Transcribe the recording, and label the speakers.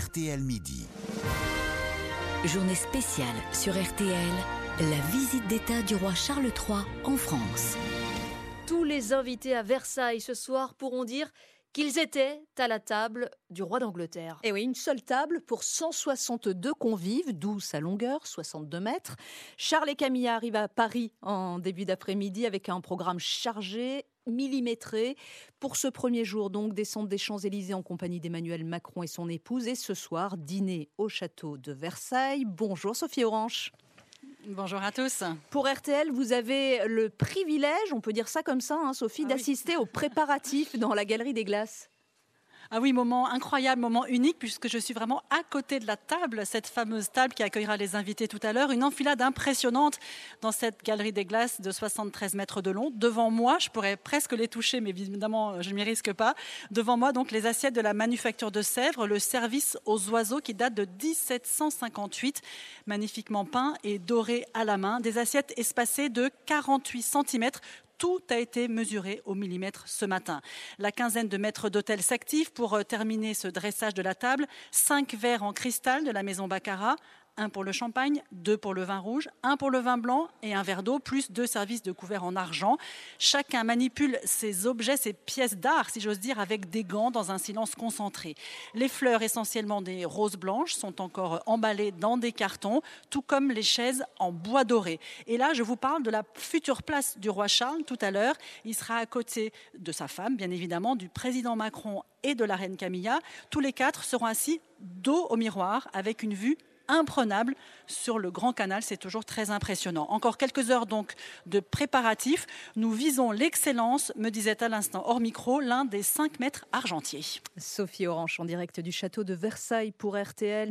Speaker 1: RTL Midi.
Speaker 2: Journée spéciale sur RTL, la visite d'État du roi Charles III en France.
Speaker 3: Tous les invités à Versailles ce soir pourront dire qu'ils étaient à la table du roi d'Angleterre.
Speaker 4: Et Eh oui, une seule table pour 162 convives, d'où sa longueur, 62 mètres. Charles et Camilla arrivent à Paris en début d'après-midi avec un programme chargé, millimétré. Pour ce premier jour, donc, descente des Champs-Élysées en compagnie d'Emmanuel Macron et son épouse. Et ce soir, dîner au château de Versailles. Bonjour Sophie Orange.
Speaker 5: Bonjour à tous.
Speaker 4: Pour RTL, vous avez le privilège, on peut dire ça comme ça, hein, Sophie,
Speaker 5: Ah oui.
Speaker 4: d'assister aux préparatifs dans la Galerie des Glaces.
Speaker 5: Ah oui, moment incroyable, moment unique, puisque je suis vraiment à côté de la table, cette fameuse table qui accueillera les invités tout à l'heure. Une enfilade impressionnante dans cette galerie des glaces de 73 mètres de long. Devant moi, je pourrais presque les toucher, mais évidemment, je ne m'y risque pas. Devant moi, donc, les assiettes de la manufacture de Sèvres, le service aux oiseaux qui date de 1758, magnifiquement peint et doré à la main. Des assiettes espacées de 48 cm tout a été mesuré au millimètre ce matin. La quinzaine de maîtres d'hôtel s'active pour euh, terminer ce dressage de la table. Cinq verres en cristal de la maison Baccarat. Un pour le champagne, deux pour le vin rouge, un pour le vin blanc et un verre d'eau, plus deux services de couverts en argent. Chacun manipule ses objets, ses pièces d'art, si j'ose dire, avec des gants dans un silence concentré. Les fleurs, essentiellement des roses blanches, sont encore emballées dans des cartons, tout comme les chaises en bois doré. Et là, je vous parle de la future place du roi Charles tout à l'heure. Il sera à côté de sa femme, bien évidemment, du président Macron et de la reine Camilla. Tous les quatre seront assis dos au miroir avec une vue imprenable sur le Grand Canal. C'est toujours très impressionnant. Encore quelques heures donc de préparatifs. Nous visons l'excellence, me disait à l'instant hors micro l'un des cinq maîtres argentiers.
Speaker 4: Sophie Orange en direct du château de Versailles pour RTL.